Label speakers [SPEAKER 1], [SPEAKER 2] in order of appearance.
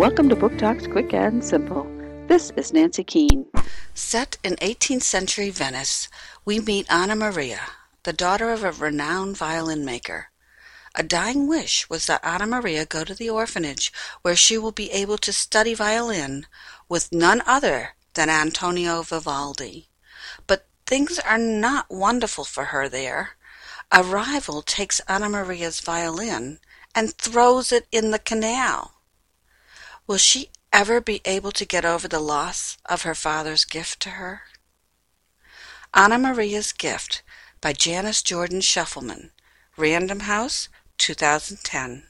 [SPEAKER 1] Welcome to Book Talks Quick and Simple. This is Nancy Keane.
[SPEAKER 2] Set in 18th century Venice, we meet Anna Maria, the daughter of a renowned violin maker. A dying wish was that Anna Maria go to the orphanage where she will be able to study violin with none other than Antonio Vivaldi. But things are not wonderful for her there. A rival takes Anna Maria's violin and throws it in the canal. Will she ever be able to get over the loss of her father's gift to her? Anna Maria's Gift by Janice Jordan Shefelman. Random House, 2010.